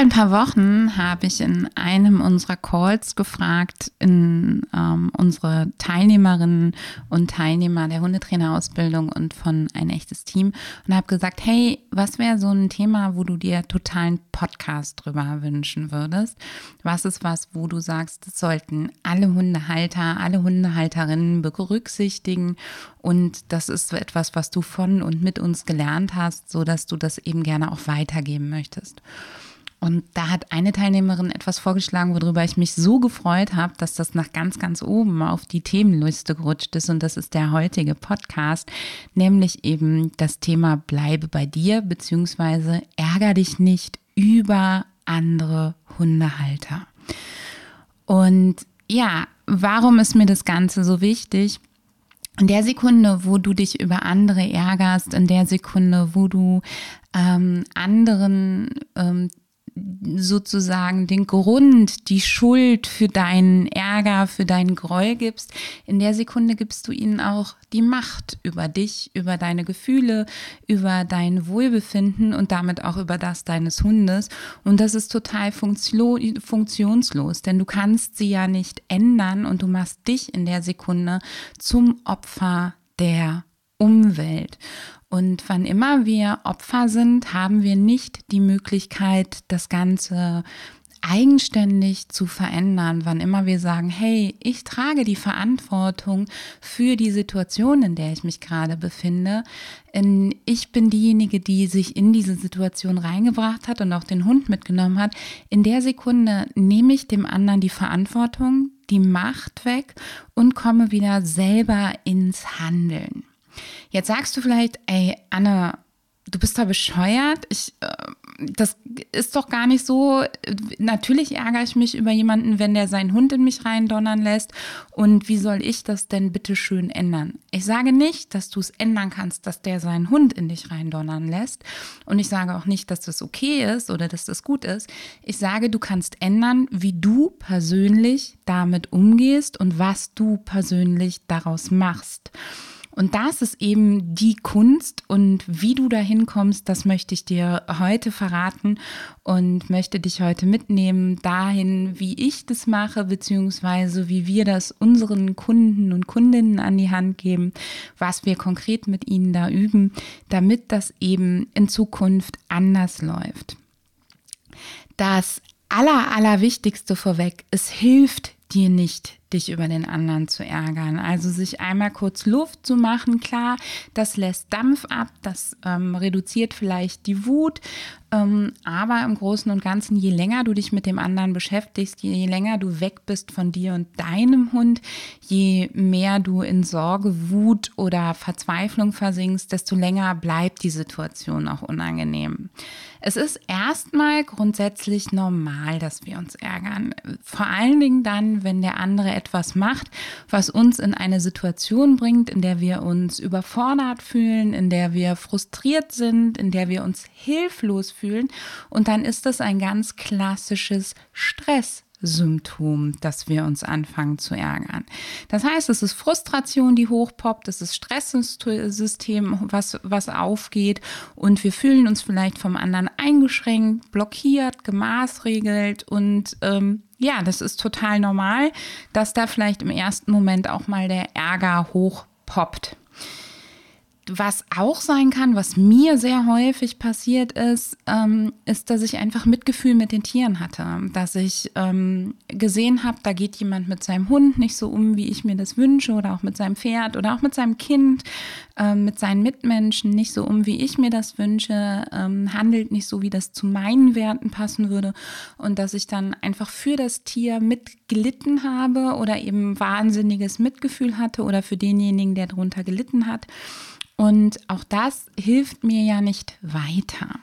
Ein paar Wochen habe ich in einem unserer Calls gefragt, in ähm, unsere Teilnehmerinnen und Teilnehmer der Hundetrainerausbildung und von ein echtes Team und habe gesagt, hey, was wäre so ein Thema, wo du dir totalen Podcast drüber wünschen würdest? Was ist was, wo du sagst, das sollten alle Hundehalter, alle Hundehalterinnen berücksichtigen und das ist etwas, was du von und mit uns gelernt hast, so dass du das eben gerne auch weitergeben möchtest. Und da hat eine Teilnehmerin etwas vorgeschlagen, worüber ich mich so gefreut habe, dass das nach ganz, ganz oben auf die Themenliste gerutscht ist. Und das ist der heutige Podcast, nämlich eben das Thema Bleibe bei dir, beziehungsweise ärger dich nicht über andere Hundehalter. Und ja, warum ist mir das Ganze so wichtig? In der Sekunde, wo du dich über andere ärgerst, in der Sekunde, wo du ähm, anderen ähm, sozusagen den Grund, die Schuld für deinen Ärger, für deinen Groll gibst, in der Sekunde gibst du ihnen auch die Macht über dich, über deine Gefühle, über dein Wohlbefinden und damit auch über das deines Hundes. Und das ist total funktionslos, denn du kannst sie ja nicht ändern und du machst dich in der Sekunde zum Opfer der Umwelt. Und wann immer wir Opfer sind, haben wir nicht die Möglichkeit, das Ganze eigenständig zu verändern, wann immer wir sagen, hey, ich trage die Verantwortung für die Situation, in der ich mich gerade befinde. Ich bin diejenige, die sich in diese Situation reingebracht hat und auch den Hund mitgenommen hat. In der Sekunde nehme ich dem anderen die Verantwortung, die Macht weg und komme wieder selber ins Handeln. Jetzt sagst du vielleicht, ey, Anne, du bist da bescheuert. Ich, äh, das ist doch gar nicht so. Natürlich ärgere ich mich über jemanden, wenn der seinen Hund in mich reindonnern lässt. Und wie soll ich das denn bitte schön ändern? Ich sage nicht, dass du es ändern kannst, dass der seinen Hund in dich reindonnern lässt. Und ich sage auch nicht, dass das okay ist oder dass das gut ist. Ich sage, du kannst ändern, wie du persönlich damit umgehst und was du persönlich daraus machst. Und das ist eben die Kunst und wie du dahin kommst, das möchte ich dir heute verraten und möchte dich heute mitnehmen dahin, wie ich das mache, beziehungsweise wie wir das unseren Kunden und Kundinnen an die Hand geben, was wir konkret mit ihnen da üben, damit das eben in Zukunft anders läuft. Das aller, allerwichtigste vorweg, es hilft dir nicht, dich über den anderen zu ärgern. Also sich einmal kurz Luft zu machen, klar, das lässt Dampf ab, das ähm, reduziert vielleicht die Wut, aber im Großen und Ganzen, je länger du dich mit dem anderen beschäftigst, je länger du weg bist von dir und deinem Hund, je mehr du in Sorge, Wut oder Verzweiflung versinkst, desto länger bleibt die Situation auch unangenehm. Es ist erstmal grundsätzlich normal, dass wir uns ärgern. Vor allen Dingen dann, wenn der andere etwas macht, was uns in eine Situation bringt, in der wir uns überfordert fühlen, in der wir frustriert sind, in der wir uns hilflos fühlen. Und dann ist das ein ganz klassisches Stress. Symptom, dass wir uns anfangen zu ärgern. Das heißt, es ist Frustration, die hochpoppt, es ist Stresssystem, was, was aufgeht und wir fühlen uns vielleicht vom anderen eingeschränkt, blockiert, gemaßregelt und ähm, ja, das ist total normal, dass da vielleicht im ersten Moment auch mal der Ärger hochpoppt was auch sein kann, was mir sehr häufig passiert ist, ähm, ist, dass ich einfach Mitgefühl mit den Tieren hatte. Dass ich ähm, gesehen habe, da geht jemand mit seinem Hund nicht so um, wie ich mir das wünsche, oder auch mit seinem Pferd oder auch mit seinem Kind, ähm, mit seinen Mitmenschen nicht so um, wie ich mir das wünsche, ähm, handelt nicht so, wie das zu meinen Werten passen würde. Und dass ich dann einfach für das Tier mitgelitten habe oder eben wahnsinniges Mitgefühl hatte oder für denjenigen, der darunter gelitten hat. Und auch das hilft mir ja nicht weiter.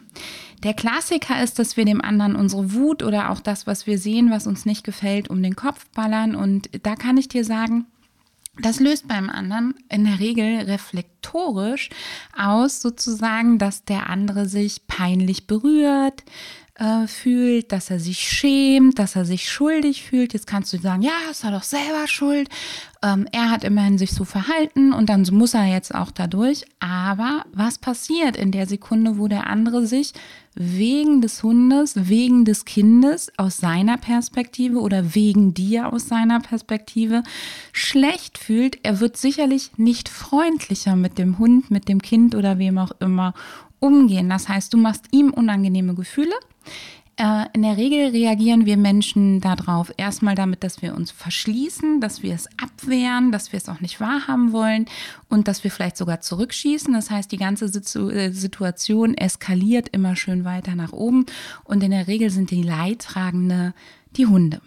Der Klassiker ist, dass wir dem anderen unsere Wut oder auch das, was wir sehen, was uns nicht gefällt, um den Kopf ballern. Und da kann ich dir sagen, das löst beim anderen in der Regel reflektorisch aus, sozusagen, dass der andere sich peinlich berührt, äh, fühlt, dass er sich schämt, dass er sich schuldig fühlt. Jetzt kannst du sagen, ja, ist er doch selber schuld. Ähm, er hat immerhin sich so verhalten und dann muss er jetzt auch dadurch. Aber was passiert in der Sekunde, wo der andere sich wegen des Hundes, wegen des Kindes aus seiner Perspektive oder wegen dir aus seiner Perspektive schlecht fühlt? Er wird sicherlich nicht freundlicher mit dem Hund, mit dem Kind oder wem auch immer umgehen. Das heißt, du machst ihm unangenehme Gefühle. Äh, in der Regel reagieren wir Menschen darauf erstmal damit, dass wir uns verschließen, dass wir es abwehren, dass wir es auch nicht wahrhaben wollen und dass wir vielleicht sogar zurückschießen. Das heißt, die ganze äh, Situation eskaliert immer schön weiter nach oben und in der Regel sind die Leidtragende die Hunde.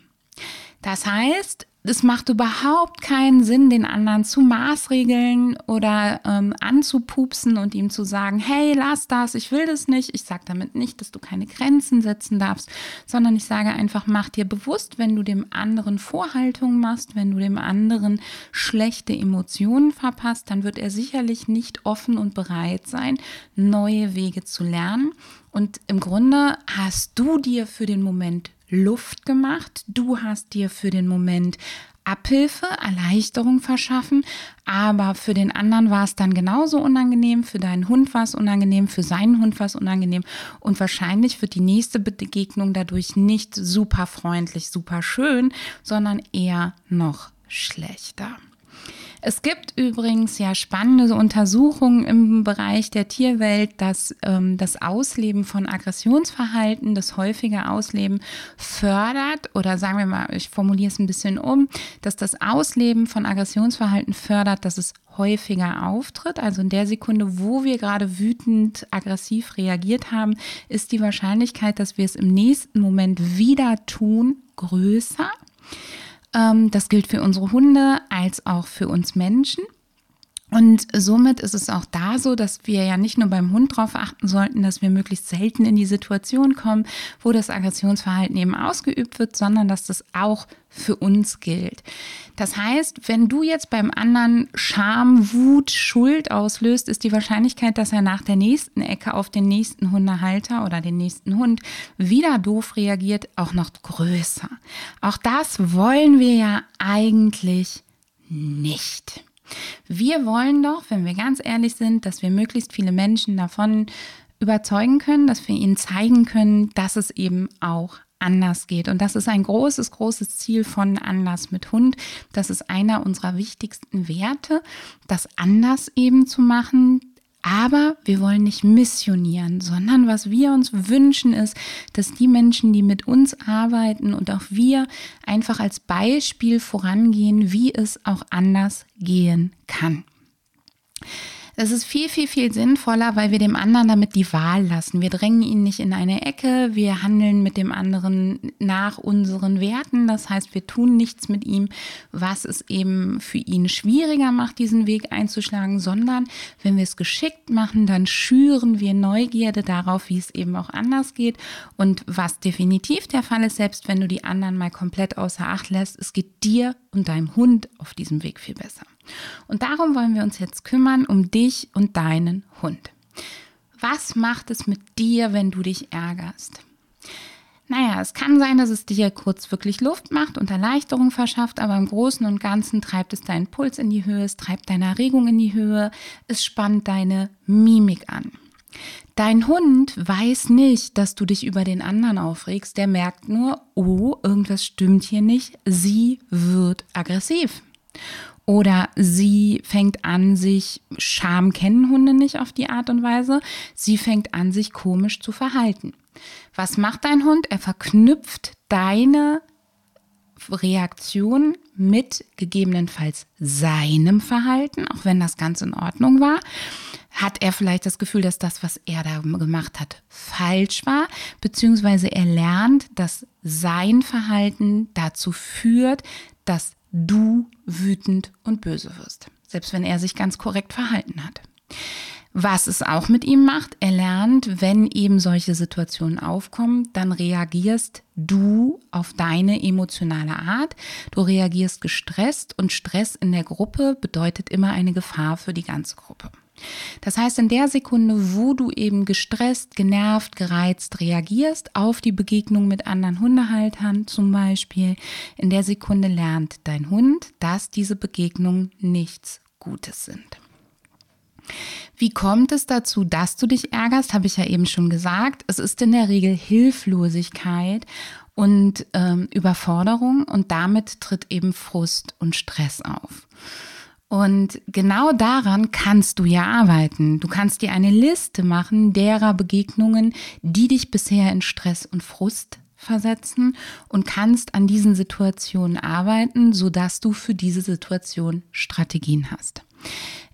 Das heißt, es macht überhaupt keinen Sinn, den anderen zu maßregeln oder ähm, anzupupsen und ihm zu sagen, hey, lass das, ich will das nicht. Ich sage damit nicht, dass du keine Grenzen setzen darfst, sondern ich sage einfach, mach dir bewusst, wenn du dem anderen Vorhaltungen machst, wenn du dem anderen schlechte Emotionen verpasst, dann wird er sicherlich nicht offen und bereit sein, neue Wege zu lernen. Und im Grunde hast du dir für den Moment Luft gemacht. Du hast dir für den Moment Abhilfe, Erleichterung verschaffen, aber für den anderen war es dann genauso unangenehm, für deinen Hund war es unangenehm, für seinen Hund war es unangenehm und wahrscheinlich wird die nächste Begegnung dadurch nicht super freundlich, super schön, sondern eher noch schlechter. Es gibt übrigens ja spannende Untersuchungen im Bereich der Tierwelt, dass ähm, das Ausleben von Aggressionsverhalten, das häufige Ausleben fördert oder sagen wir mal, ich formuliere es ein bisschen um, dass das Ausleben von Aggressionsverhalten fördert, dass es häufiger auftritt. Also in der Sekunde, wo wir gerade wütend, aggressiv reagiert haben, ist die Wahrscheinlichkeit, dass wir es im nächsten Moment wieder tun, größer. Ähm, das gilt für unsere Hunde als auch für uns Menschen. Und somit ist es auch da so, dass wir ja nicht nur beim Hund darauf achten sollten, dass wir möglichst selten in die Situation kommen, wo das Aggressionsverhalten eben ausgeübt wird, sondern dass das auch für uns gilt. Das heißt, wenn du jetzt beim anderen Scham, Wut, Schuld auslöst, ist die Wahrscheinlichkeit, dass er nach der nächsten Ecke auf den nächsten Hundehalter oder den nächsten Hund wieder doof reagiert, auch noch größer. Auch das wollen wir ja eigentlich nicht. Wir wollen doch, wenn wir ganz ehrlich sind, dass wir möglichst viele Menschen davon überzeugen können, dass wir ihnen zeigen können, dass es eben auch anders geht. Und das ist ein großes, großes Ziel von Anlass mit Hund. Das ist einer unserer wichtigsten Werte, das anders eben zu machen, aber wir wollen nicht missionieren, sondern was wir uns wünschen ist, dass die Menschen, die mit uns arbeiten und auch wir einfach als Beispiel vorangehen, wie es auch anders gehen kann. Das ist viel, viel, viel sinnvoller, weil wir dem anderen damit die Wahl lassen. Wir drängen ihn nicht in eine Ecke, wir handeln mit dem anderen nach unseren Werten. Das heißt, wir tun nichts mit ihm, was es eben für ihn schwieriger macht, diesen Weg einzuschlagen, sondern wenn wir es geschickt machen, dann schüren wir Neugierde darauf, wie es eben auch anders geht. Und was definitiv der Fall ist, selbst wenn du die anderen mal komplett außer Acht lässt, es geht dir und deinem Hund auf diesem Weg viel besser. Und darum wollen wir uns jetzt kümmern um dich und deinen Hund. Was macht es mit dir, wenn du dich ärgerst? Naja, es kann sein, dass es dir kurz wirklich Luft macht und Erleichterung verschafft, aber im Großen und Ganzen treibt es deinen Puls in die Höhe, es treibt deine Erregung in die Höhe, es spannt deine Mimik an. Dein Hund weiß nicht, dass du dich über den anderen aufregst, der merkt nur, oh, irgendwas stimmt hier nicht, sie wird aggressiv. Oder sie fängt an, sich, Scham kennen Hunde nicht auf die Art und Weise, sie fängt an, sich komisch zu verhalten. Was macht dein Hund? Er verknüpft deine Reaktion mit gegebenenfalls seinem Verhalten, auch wenn das ganz in Ordnung war. Hat er vielleicht das Gefühl, dass das, was er da gemacht hat, falsch war, beziehungsweise er lernt, dass sein Verhalten dazu führt, dass du wütend und böse wirst, selbst wenn er sich ganz korrekt verhalten hat. Was es auch mit ihm macht, er lernt, wenn eben solche Situationen aufkommen, dann reagierst du auf deine emotionale Art. Du reagierst gestresst und Stress in der Gruppe bedeutet immer eine Gefahr für die ganze Gruppe. Das heißt, in der Sekunde, wo du eben gestresst, genervt, gereizt reagierst auf die Begegnung mit anderen Hundehaltern zum Beispiel, in der Sekunde lernt dein Hund, dass diese Begegnungen nichts Gutes sind. Wie kommt es dazu, dass du dich ärgerst? Habe ich ja eben schon gesagt. Es ist in der Regel Hilflosigkeit und ähm, Überforderung und damit tritt eben Frust und Stress auf. Und genau daran kannst du ja arbeiten. Du kannst dir eine Liste machen derer Begegnungen, die dich bisher in Stress und Frust versetzen und kannst an diesen Situationen arbeiten, sodass du für diese Situation Strategien hast.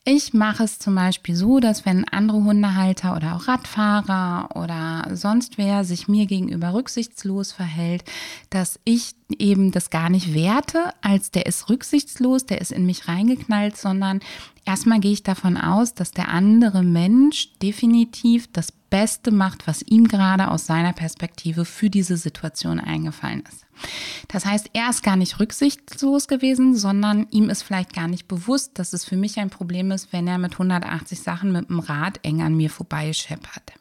Ich mache es zum Beispiel so, dass wenn andere Hundehalter oder auch Radfahrer oder sonst wer sich mir gegenüber rücksichtslos verhält, dass ich eben das gar nicht werte, als der ist rücksichtslos, der ist in mich reingeknallt, sondern erstmal gehe ich davon aus, dass der andere Mensch definitiv das Beste macht, was ihm gerade aus seiner Perspektive für diese Situation eingefallen ist. Das heißt, er ist gar nicht rücksichtslos gewesen, sondern ihm ist vielleicht gar nicht bewusst, dass es für mich ein Problem ist, wenn er mit 180 Sachen mit dem Rad eng an mir vorbeischeppert.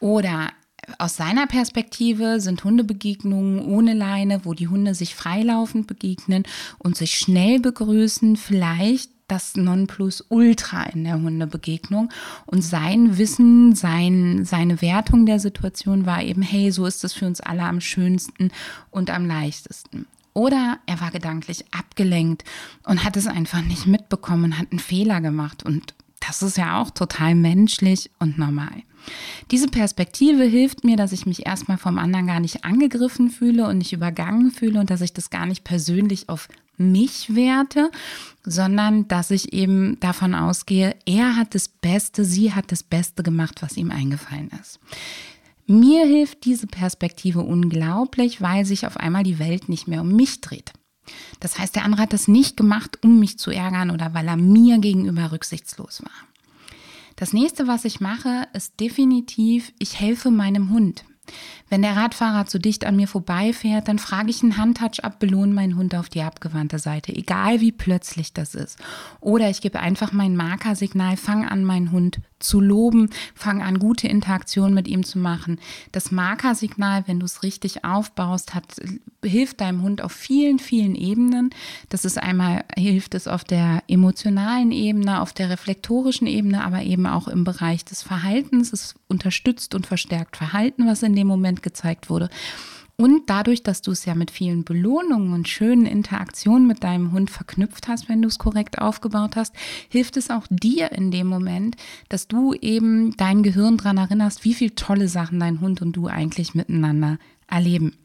Oder aus seiner Perspektive sind Hundebegegnungen ohne Leine, wo die Hunde sich freilaufend begegnen und sich schnell begrüßen, vielleicht das Nonplusultra in der Hundebegegnung. Und sein Wissen, sein, seine Wertung der Situation war eben, hey, so ist es für uns alle am schönsten und am leichtesten. Oder er war gedanklich abgelenkt und hat es einfach nicht mitbekommen hat einen Fehler gemacht. Und das ist ja auch total menschlich und normal. Diese Perspektive hilft mir, dass ich mich erstmal vom anderen gar nicht angegriffen fühle und nicht übergangen fühle und dass ich das gar nicht persönlich auf mich werte, sondern dass ich eben davon ausgehe, er hat das Beste, sie hat das Beste gemacht, was ihm eingefallen ist. Mir hilft diese Perspektive unglaublich, weil sich auf einmal die Welt nicht mehr um mich dreht. Das heißt, der andere hat das nicht gemacht, um mich zu ärgern oder weil er mir gegenüber rücksichtslos war. Das nächste, was ich mache, ist definitiv, ich helfe meinem Hund. Wenn der Radfahrer zu dicht an mir vorbeifährt, dann frage ich einen Handtouch ab, belohne meinen Hund auf die abgewandte Seite, egal wie plötzlich das ist. Oder ich gebe einfach mein Markersignal, fange an, meinen Hund zu loben, fange an, gute Interaktion mit ihm zu machen. Das Markersignal, wenn du es richtig aufbaust, hat, hilft deinem Hund auf vielen, vielen Ebenen. Das ist einmal, hilft es auf der emotionalen Ebene, auf der reflektorischen Ebene, aber eben auch im Bereich des Verhaltens. Es unterstützt und verstärkt Verhalten, was in dem Moment gezeigt wurde. Und dadurch, dass du es ja mit vielen Belohnungen und schönen Interaktionen mit deinem Hund verknüpft hast, wenn du es korrekt aufgebaut hast, hilft es auch dir in dem Moment, dass du eben dein Gehirn daran erinnerst, wie viele tolle Sachen dein Hund und du eigentlich miteinander erleben.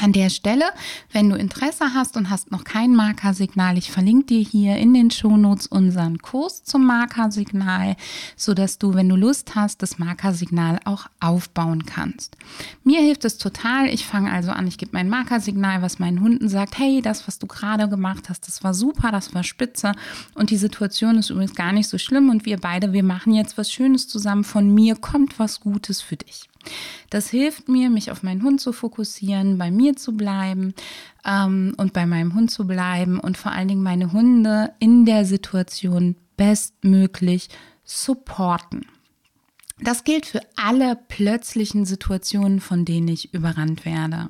An der Stelle, wenn du Interesse hast und hast noch kein Markersignal, ich verlinke dir hier in den Shownotes unseren Kurs zum Markersignal, so dass du, wenn du Lust hast, das Markersignal auch aufbauen kannst. Mir hilft es total. Ich fange also an, ich gebe mein Markersignal, was meinen Hunden sagt, hey, das, was du gerade gemacht hast, das war super, das war spitze und die Situation ist übrigens gar nicht so schlimm und wir beide, wir machen jetzt was Schönes zusammen. Von mir kommt was Gutes für dich. Das hilft mir, mich auf meinen Hund zu fokussieren, bei mir zu bleiben ähm, und bei meinem Hund zu bleiben und vor allen Dingen meine Hunde in der Situation bestmöglich supporten. Das gilt für alle plötzlichen Situationen, von denen ich überrannt werde.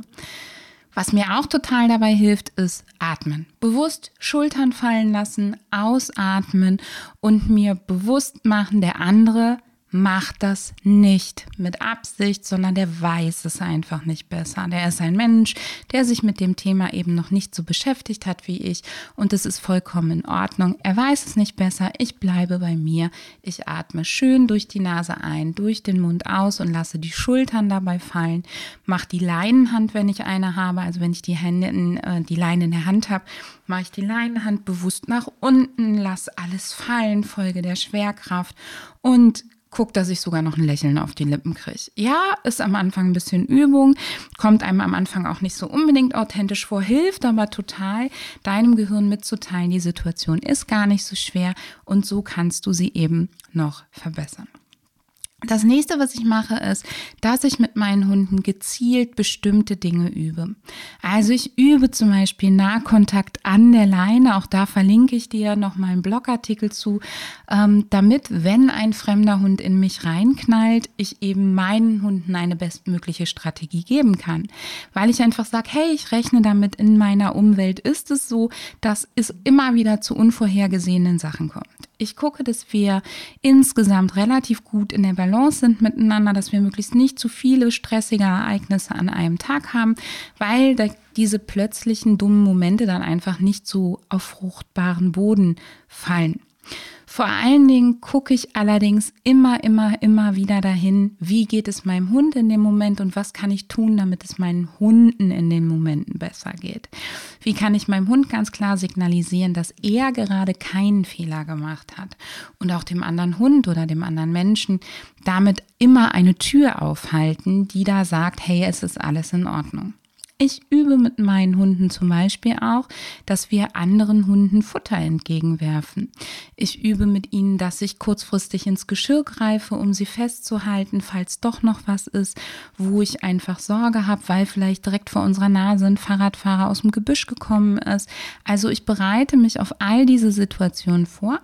Was mir auch total dabei hilft, ist atmen. Bewusst Schultern fallen lassen, ausatmen und mir bewusst machen, der andere macht das nicht mit Absicht, sondern der weiß es einfach nicht besser. Der ist ein Mensch, der sich mit dem Thema eben noch nicht so beschäftigt hat wie ich und es ist vollkommen in Ordnung. Er weiß es nicht besser. Ich bleibe bei mir. Ich atme schön durch die Nase ein, durch den Mund aus und lasse die Schultern dabei fallen. Mach die Leinenhand, wenn ich eine habe, also wenn ich die Hände in, äh, die Leine in der Hand habe, mache ich die Leinenhand bewusst nach unten, lass alles fallen, folge der Schwerkraft und guck, dass ich sogar noch ein Lächeln auf die Lippen kriege. Ja, ist am Anfang ein bisschen Übung, kommt einem am Anfang auch nicht so unbedingt authentisch vor, hilft aber total, deinem Gehirn mitzuteilen, die Situation ist gar nicht so schwer und so kannst du sie eben noch verbessern. Das nächste, was ich mache, ist, dass ich mit meinen Hunden gezielt bestimmte Dinge übe. Also ich übe zum Beispiel Nahkontakt an der Leine. Auch da verlinke ich dir noch mal einen Blogartikel zu, ähm, damit, wenn ein fremder Hund in mich reinknallt, ich eben meinen Hunden eine bestmögliche Strategie geben kann. Weil ich einfach sage, hey, ich rechne damit, in meiner Umwelt ist es so, dass es immer wieder zu unvorhergesehenen Sachen kommt. Ich gucke, dass wir insgesamt relativ gut in der Balance sind miteinander, dass wir möglichst nicht zu viele stressige Ereignisse an einem Tag haben, weil diese plötzlichen dummen Momente dann einfach nicht so auf fruchtbaren Boden fallen. Vor allen Dingen gucke ich allerdings immer, immer, immer wieder dahin, wie geht es meinem Hund in dem Moment und was kann ich tun, damit es meinen Hunden in den Momenten besser geht. Wie kann ich meinem Hund ganz klar signalisieren, dass er gerade keinen Fehler gemacht hat und auch dem anderen Hund oder dem anderen Menschen damit immer eine Tür aufhalten, die da sagt, hey, es ist alles in Ordnung. Ich übe mit meinen Hunden zum Beispiel auch, dass wir anderen Hunden Futter entgegenwerfen. Ich übe mit ihnen, dass ich kurzfristig ins Geschirr greife, um sie festzuhalten, falls doch noch was ist, wo ich einfach Sorge habe, weil vielleicht direkt vor unserer Nase ein Fahrradfahrer aus dem Gebüsch gekommen ist. Also ich bereite mich auf all diese Situationen vor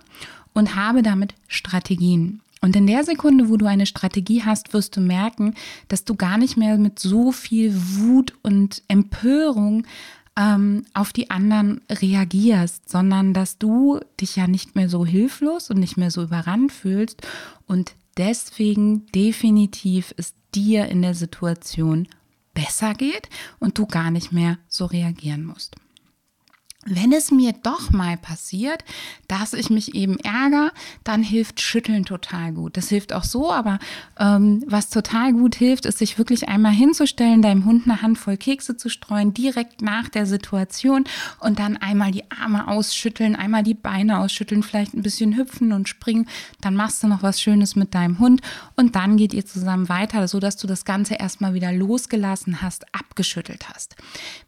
und habe damit Strategien. Und in der Sekunde, wo du eine Strategie hast, wirst du merken, dass du gar nicht mehr mit so viel Wut und Empörung ähm, auf die anderen reagierst, sondern dass du dich ja nicht mehr so hilflos und nicht mehr so überrannt fühlst und deswegen definitiv es dir in der Situation besser geht und du gar nicht mehr so reagieren musst. Wenn es mir doch mal passiert, dass ich mich eben ärgere, dann hilft Schütteln total gut. Das hilft auch so, aber ähm, was total gut hilft, ist, sich wirklich einmal hinzustellen, deinem Hund eine Handvoll Kekse zu streuen, direkt nach der Situation und dann einmal die Arme ausschütteln, einmal die Beine ausschütteln, vielleicht ein bisschen hüpfen und springen. Dann machst du noch was Schönes mit deinem Hund und dann geht ihr zusammen weiter, sodass du das Ganze erstmal wieder losgelassen hast, abgeschüttelt hast.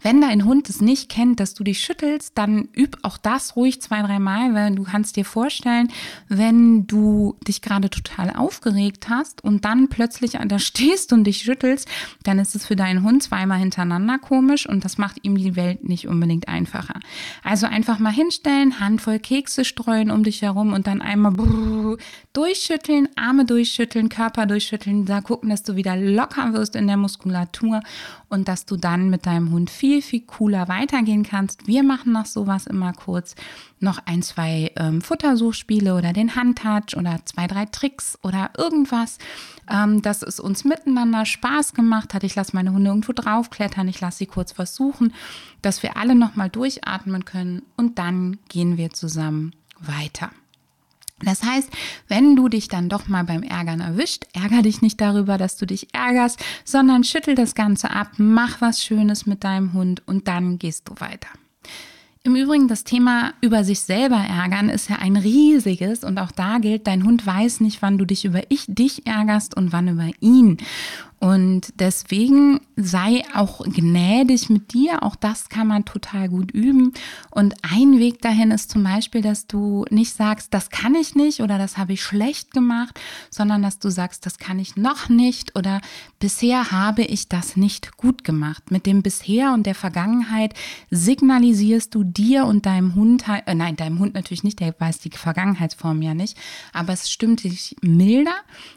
Wenn dein Hund es nicht kennt, dass du dich schüttelst, dann üb auch das ruhig zwei, dreimal, weil du kannst dir vorstellen, wenn du dich gerade total aufgeregt hast und dann plötzlich da stehst und dich schüttelst, dann ist es für deinen Hund zweimal hintereinander komisch und das macht ihm die Welt nicht unbedingt einfacher. Also einfach mal hinstellen, Handvoll Kekse streuen um dich herum und dann einmal durchschütteln, Arme durchschütteln, Körper durchschütteln, da gucken, dass du wieder locker wirst in der Muskulatur und dass du dann mit deinem Hund viel, viel cooler weitergehen kannst. Wir machen nach sowas immer kurz noch ein, zwei ähm, Futtersuchspiele oder den Handtouch oder zwei, drei Tricks oder irgendwas, ähm, dass es uns miteinander Spaß gemacht hat. Ich lasse meine Hunde irgendwo draufklettern, ich lasse sie kurz versuchen, dass wir alle nochmal durchatmen können und dann gehen wir zusammen weiter. Das heißt, wenn du dich dann doch mal beim Ärgern erwischt, ärger dich nicht darüber, dass du dich ärgerst, sondern schüttel das Ganze ab, mach was Schönes mit deinem Hund und dann gehst du weiter. Im Übrigen, das Thema über sich selber ärgern ist ja ein riesiges und auch da gilt, dein Hund weiß nicht, wann du dich über ich dich ärgerst und wann über ihn. Und deswegen sei auch gnädig mit dir. Auch das kann man total gut üben. Und ein Weg dahin ist zum Beispiel, dass du nicht sagst, das kann ich nicht oder das habe ich schlecht gemacht, sondern dass du sagst, das kann ich noch nicht oder bisher habe ich das nicht gut gemacht. Mit dem bisher und der Vergangenheit signalisierst du dir und deinem Hund, äh, nein, deinem Hund natürlich nicht, der weiß die Vergangenheitsform ja nicht, aber es stimmt dich milder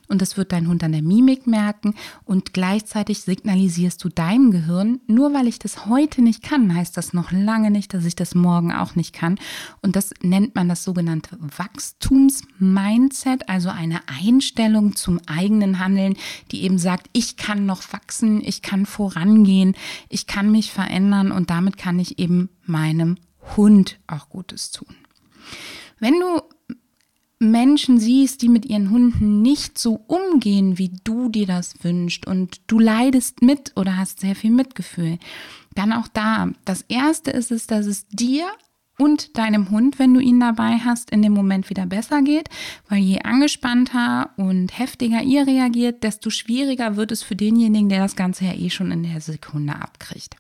und das wird dein Hund an der Mimik merken gleichzeitig signalisierst du deinem Gehirn, nur weil ich das heute nicht kann, heißt das noch lange nicht, dass ich das morgen auch nicht kann. Und das nennt man das sogenannte Wachstumsmindset, also eine Einstellung zum eigenen Handeln, die eben sagt, ich kann noch wachsen, ich kann vorangehen, ich kann mich verändern und damit kann ich eben meinem Hund auch Gutes tun. Wenn du Menschen siehst, die mit ihren Hunden nicht so umgehen, wie du dir das wünschst und du leidest mit oder hast sehr viel Mitgefühl, dann auch da. Das Erste ist es, dass es dir und deinem Hund, wenn du ihn dabei hast, in dem Moment wieder besser geht, weil je angespannter und heftiger ihr reagiert, desto schwieriger wird es für denjenigen, der das Ganze ja eh schon in der Sekunde abkriegt.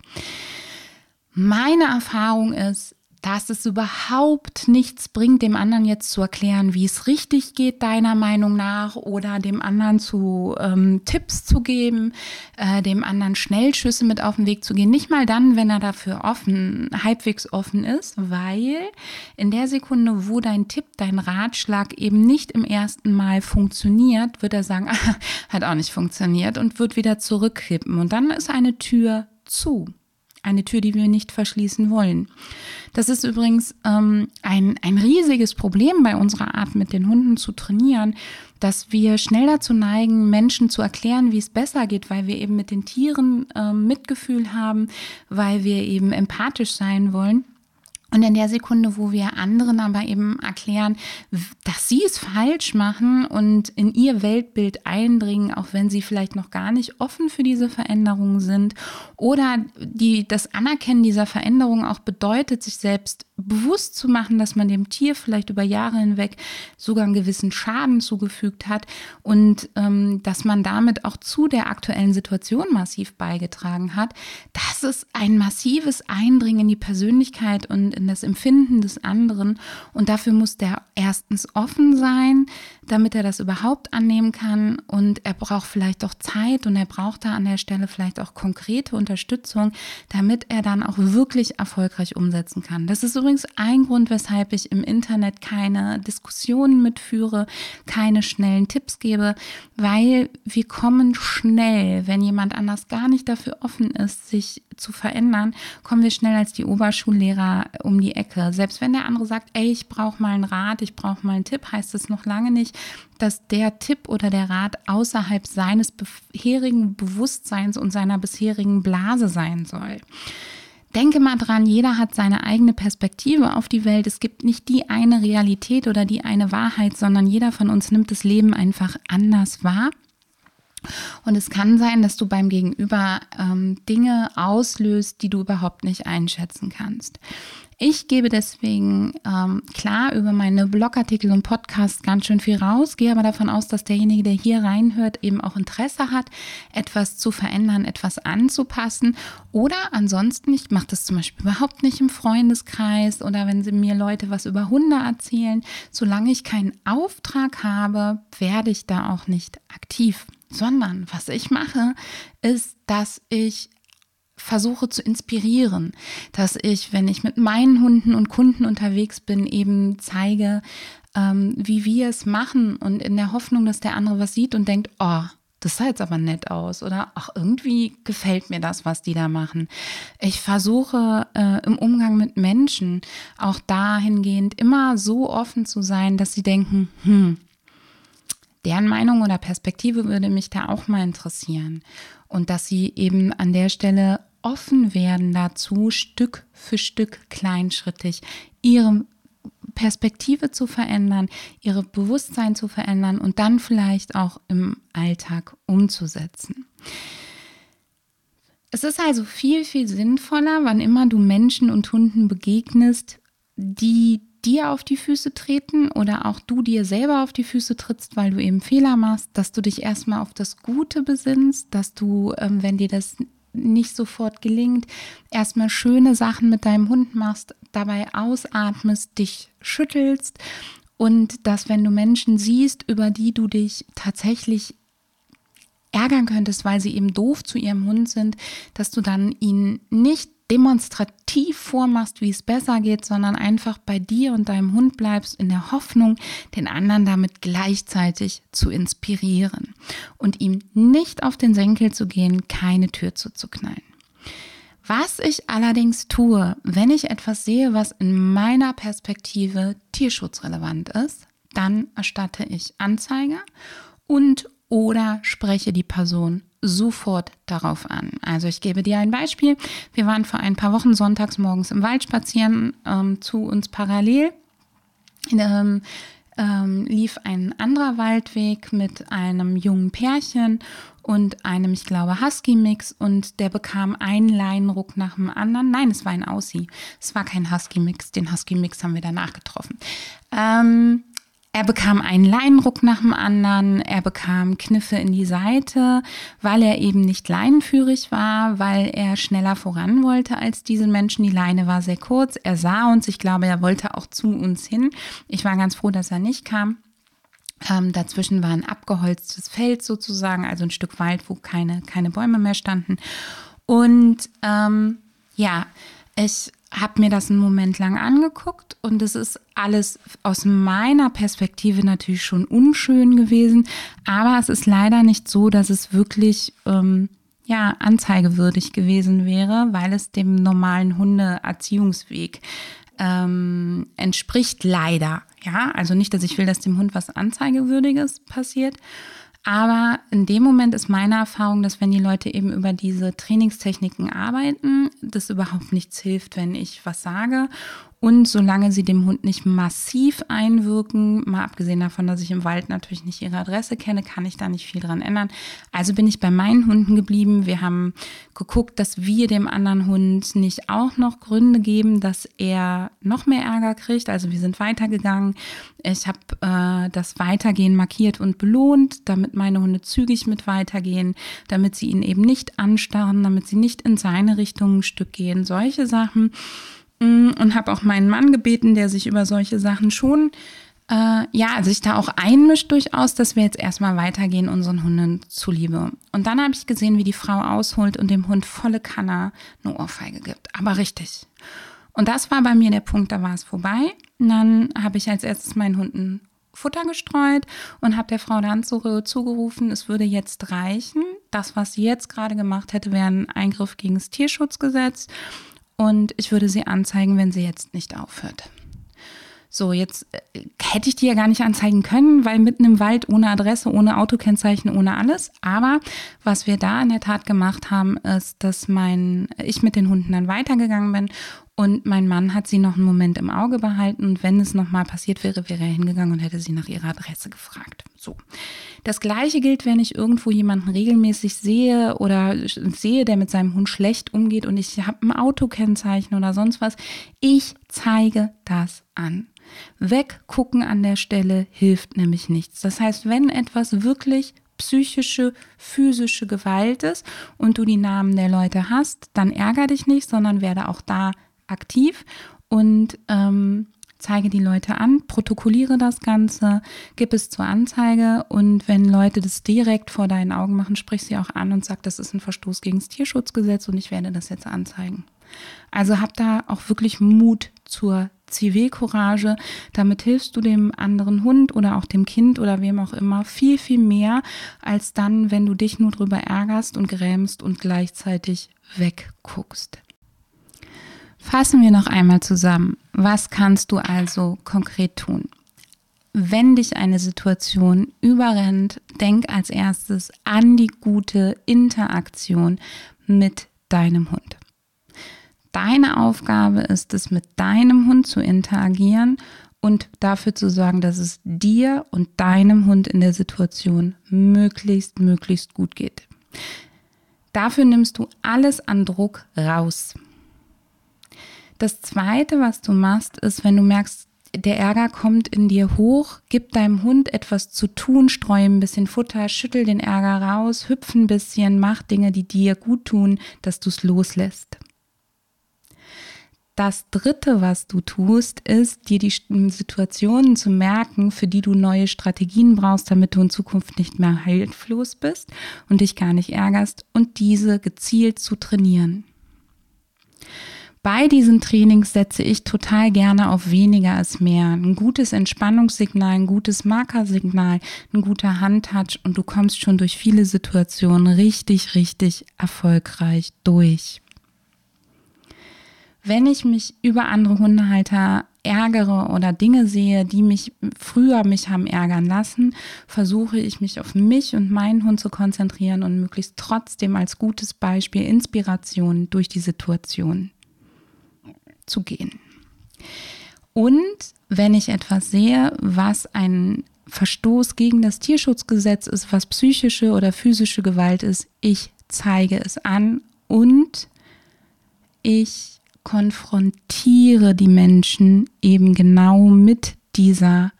Meine Erfahrung ist, dass es überhaupt nichts bringt, dem anderen jetzt zu erklären, wie es richtig geht, deiner Meinung nach, oder dem anderen zu ähm, Tipps zu geben, äh, dem anderen Schnellschüsse mit auf den Weg zu gehen. Nicht mal dann, wenn er dafür offen, halbwegs offen ist, weil in der Sekunde, wo dein Tipp, dein Ratschlag eben nicht im ersten Mal funktioniert, wird er sagen, hat auch nicht funktioniert und wird wieder zurückkippen. Und dann ist eine Tür zu. Eine Tür, die wir nicht verschließen wollen. Das ist übrigens ähm, ein, ein riesiges Problem bei unserer Art, mit den Hunden zu trainieren, dass wir schnell dazu neigen, Menschen zu erklären, wie es besser geht, weil wir eben mit den Tieren ähm, Mitgefühl haben, weil wir eben empathisch sein wollen. Und in der Sekunde, wo wir anderen aber eben erklären, dass sie es falsch machen und in ihr Weltbild eindringen, auch wenn sie vielleicht noch gar nicht offen für diese Veränderungen sind oder die, das Anerkennen dieser Veränderung auch bedeutet, sich selbst bewusst zu machen, dass man dem Tier vielleicht über Jahre hinweg sogar einen gewissen Schaden zugefügt hat und ähm, dass man damit auch zu der aktuellen Situation massiv beigetragen hat, das ist ein massives Eindringen in die Persönlichkeit und in das Empfinden des anderen. Und dafür muss der erstens offen sein, damit er das überhaupt annehmen kann. Und er braucht vielleicht auch Zeit und er braucht da an der Stelle vielleicht auch konkrete Unterstützung, damit er dann auch wirklich erfolgreich umsetzen kann. Das ist übrigens ein Grund, weshalb ich im Internet keine Diskussionen mitführe, keine schnellen Tipps gebe, weil wir kommen schnell, wenn jemand anders gar nicht dafür offen ist, sich zu verändern, kommen wir schnell als die Oberschullehrer um die Ecke. Selbst wenn der andere sagt, ey, ich brauche mal einen Rat, ich brauche mal einen Tipp, heißt es noch lange nicht, dass der Tipp oder der Rat außerhalb seines bisherigen Bewusstseins und seiner bisherigen Blase sein soll. Denke mal dran, jeder hat seine eigene Perspektive auf die Welt. Es gibt nicht die eine Realität oder die eine Wahrheit, sondern jeder von uns nimmt das Leben einfach anders wahr. Und es kann sein, dass du beim Gegenüber ähm, Dinge auslöst, die du überhaupt nicht einschätzen kannst. Ich gebe deswegen ähm, klar über meine Blogartikel und Podcasts ganz schön viel raus, gehe aber davon aus, dass derjenige, der hier reinhört, eben auch Interesse hat, etwas zu verändern, etwas anzupassen. Oder ansonsten, ich mache das zum Beispiel überhaupt nicht im Freundeskreis oder wenn sie mir Leute was über Hunde erzählen. Solange ich keinen Auftrag habe, werde ich da auch nicht aktiv sondern was ich mache, ist, dass ich versuche zu inspirieren, dass ich, wenn ich mit meinen Hunden und Kunden unterwegs bin, eben zeige, ähm, wie wir es machen und in der Hoffnung, dass der andere was sieht und denkt, oh, das sah jetzt aber nett aus oder ach, irgendwie gefällt mir das, was die da machen. Ich versuche äh, im Umgang mit Menschen auch dahingehend immer so offen zu sein, dass sie denken, hm, deren Meinung oder Perspektive würde mich da auch mal interessieren. Und dass sie eben an der Stelle offen werden dazu, Stück für Stück kleinschrittig ihre Perspektive zu verändern, ihre Bewusstsein zu verändern und dann vielleicht auch im Alltag umzusetzen. Es ist also viel, viel sinnvoller, wann immer du Menschen und Hunden begegnest, die dir auf die Füße treten oder auch du dir selber auf die Füße trittst, weil du eben Fehler machst, dass du dich erstmal auf das Gute besinnst, dass du, ähm, wenn dir das nicht sofort gelingt, erstmal schöne Sachen mit deinem Hund machst, dabei ausatmest, dich schüttelst und dass wenn du Menschen siehst, über die du dich tatsächlich ärgern könntest, weil sie eben doof zu ihrem Hund sind, dass du dann ihnen nicht demonstrativ vormachst, wie es besser geht, sondern einfach bei dir und deinem Hund bleibst in der Hoffnung, den anderen damit gleichzeitig zu inspirieren und ihm nicht auf den Senkel zu gehen, keine Tür zuzuknallen. Was ich allerdings tue, wenn ich etwas sehe, was in meiner Perspektive tierschutzrelevant ist, dann erstatte ich Anzeige und oder spreche die Person sofort darauf an. Also ich gebe dir ein Beispiel. Wir waren vor ein paar Wochen sonntags morgens im Wald spazieren, ähm, zu uns parallel. Ähm, ähm, lief ein anderer Waldweg mit einem jungen Pärchen und einem, ich glaube, Husky-Mix und der bekam einen Leinenruck nach dem anderen. Nein, es war ein Aussie. Es war kein Husky-Mix. Den Husky-Mix haben wir danach getroffen. Ähm, er bekam einen Leinenruck nach dem anderen, er bekam Kniffe in die Seite, weil er eben nicht leinenführig war, weil er schneller voran wollte als diese Menschen. Die Leine war sehr kurz, er sah uns, ich glaube, er wollte auch zu uns hin. Ich war ganz froh, dass er nicht kam. Ähm, dazwischen war ein abgeholztes Feld sozusagen, also ein Stück Wald, wo keine, keine Bäume mehr standen. Und ähm, ja, ich habe mir das einen Moment lang angeguckt und es ist alles aus meiner Perspektive natürlich schon unschön gewesen, aber es ist leider nicht so, dass es wirklich ähm, ja anzeigewürdig gewesen wäre, weil es dem normalen Hundeerziehungsweg ähm, entspricht leider. Ja, also nicht, dass ich will, dass dem Hund was Anzeigewürdiges passiert. Aber in dem Moment ist meine Erfahrung, dass wenn die Leute eben über diese Trainingstechniken arbeiten, das überhaupt nichts hilft, wenn ich was sage und solange sie dem Hund nicht massiv einwirken, mal abgesehen davon, dass ich im Wald natürlich nicht ihre Adresse kenne, kann ich da nicht viel dran ändern. Also bin ich bei meinen Hunden geblieben. Wir haben geguckt, dass wir dem anderen Hund nicht auch noch Gründe geben, dass er noch mehr Ärger kriegt. Also wir sind weitergegangen. Ich habe äh, das Weitergehen markiert und belohnt, damit meine Hunde zügig mit weitergehen, damit sie ihn eben nicht anstarren, damit sie nicht in seine Richtung ein Stück gehen. Solche Sachen. Mm, und habe auch meinen Mann gebeten, der sich über solche Sachen schon, äh, ja, sich da auch einmischt durchaus, dass wir jetzt erstmal weitergehen unseren Hunden zuliebe. Und dann habe ich gesehen, wie die Frau ausholt und dem Hund volle Kanner eine Ohrfeige gibt. Aber richtig. Und das war bei mir der Punkt, da war es vorbei. Und dann habe ich als erstes meinen Hunden Futter gestreut und habe der Frau dann zugerufen, es würde jetzt reichen. Das, was sie jetzt gerade gemacht hätte, wäre ein Eingriff gegen das Tierschutzgesetz und ich würde sie anzeigen, wenn sie jetzt nicht aufhört. So, jetzt äh, hätte ich die ja gar nicht anzeigen können, weil mitten im Wald ohne Adresse, ohne Autokennzeichen, ohne alles. Aber was wir da in der Tat gemacht haben, ist, dass mein, ich mit den Hunden dann weitergegangen bin und mein Mann hat sie noch einen Moment im Auge behalten und wenn es nochmal passiert wäre, wäre er hingegangen und hätte sie nach ihrer Adresse gefragt. So. Das gleiche gilt, wenn ich irgendwo jemanden regelmäßig sehe oder sehe, der mit seinem Hund schlecht umgeht und ich habe ein Autokennzeichen oder sonst was. Ich zeige das an. Weggucken an der Stelle hilft nämlich nichts. Das heißt, wenn etwas wirklich psychische, physische Gewalt ist und du die Namen der Leute hast, dann ärger dich nicht, sondern werde auch da aktiv und ähm, zeige die Leute an, protokolliere das Ganze, gib es zur Anzeige und wenn Leute das direkt vor deinen Augen machen, sprich sie auch an und sag, das ist ein Verstoß gegen das Tierschutzgesetz und ich werde das jetzt anzeigen. Also hab da auch wirklich Mut zur Zivilcourage. Damit hilfst du dem anderen Hund oder auch dem Kind oder wem auch immer viel, viel mehr, als dann, wenn du dich nur drüber ärgerst und grämst und gleichzeitig wegguckst. Fassen wir noch einmal zusammen. Was kannst du also konkret tun? Wenn dich eine Situation überrennt, denk als erstes an die gute Interaktion mit deinem Hund. Deine Aufgabe ist es, mit deinem Hund zu interagieren und dafür zu sorgen, dass es dir und deinem Hund in der Situation möglichst, möglichst gut geht. Dafür nimmst du alles an Druck raus. Das Zweite, was du machst, ist, wenn du merkst, der Ärger kommt in dir hoch, gib deinem Hund etwas zu tun, streue ein bisschen Futter, schüttel den Ärger raus, hüpf ein bisschen, mach Dinge, die dir gut tun, dass du es loslässt. Das Dritte, was du tust, ist, dir die Situationen zu merken, für die du neue Strategien brauchst, damit du in Zukunft nicht mehr heilflos bist und dich gar nicht ärgerst und diese gezielt zu trainieren. Bei diesen Trainings setze ich total gerne auf weniger als mehr. Ein gutes Entspannungssignal, ein gutes Markersignal, ein guter Handtouch und du kommst schon durch viele Situationen richtig, richtig erfolgreich durch. Wenn ich mich über andere Hundehalter ärgere oder Dinge sehe, die mich früher mich haben ärgern lassen, versuche ich mich auf mich und meinen Hund zu konzentrieren und möglichst trotzdem als gutes Beispiel Inspiration durch die Situation zu gehen. Und wenn ich etwas sehe, was ein Verstoß gegen das Tierschutzgesetz ist, was psychische oder physische Gewalt ist. Ich zeige es an und ich konfrontiere die Menschen eben genau mit dieser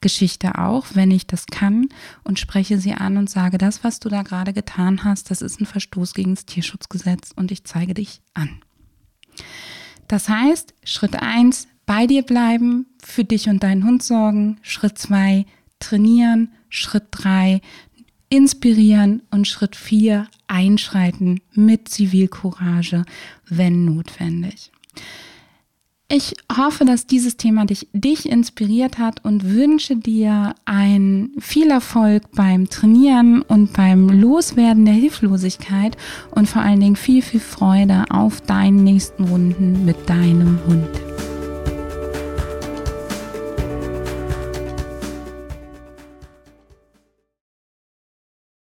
Geschichte auch, wenn ich das kann und spreche sie an und sage, das, was du da gerade getan hast, das ist ein Verstoß gegen das Tierschutzgesetz und ich zeige dich an. Das heißt, Schritt eins bei dir bleiben, für dich und deinen Hund sorgen. Schritt zwei trainieren. Schritt drei inspirieren und Schritt vier einschreiten mit Zivilcourage, wenn notwendig. Ich hoffe, dass dieses Thema dich, dich inspiriert hat und wünsche dir ein viel Erfolg beim Trainieren und beim Loswerden der Hilflosigkeit und vor allen Dingen viel, viel Freude auf deinen nächsten Runden mit deinem Hund.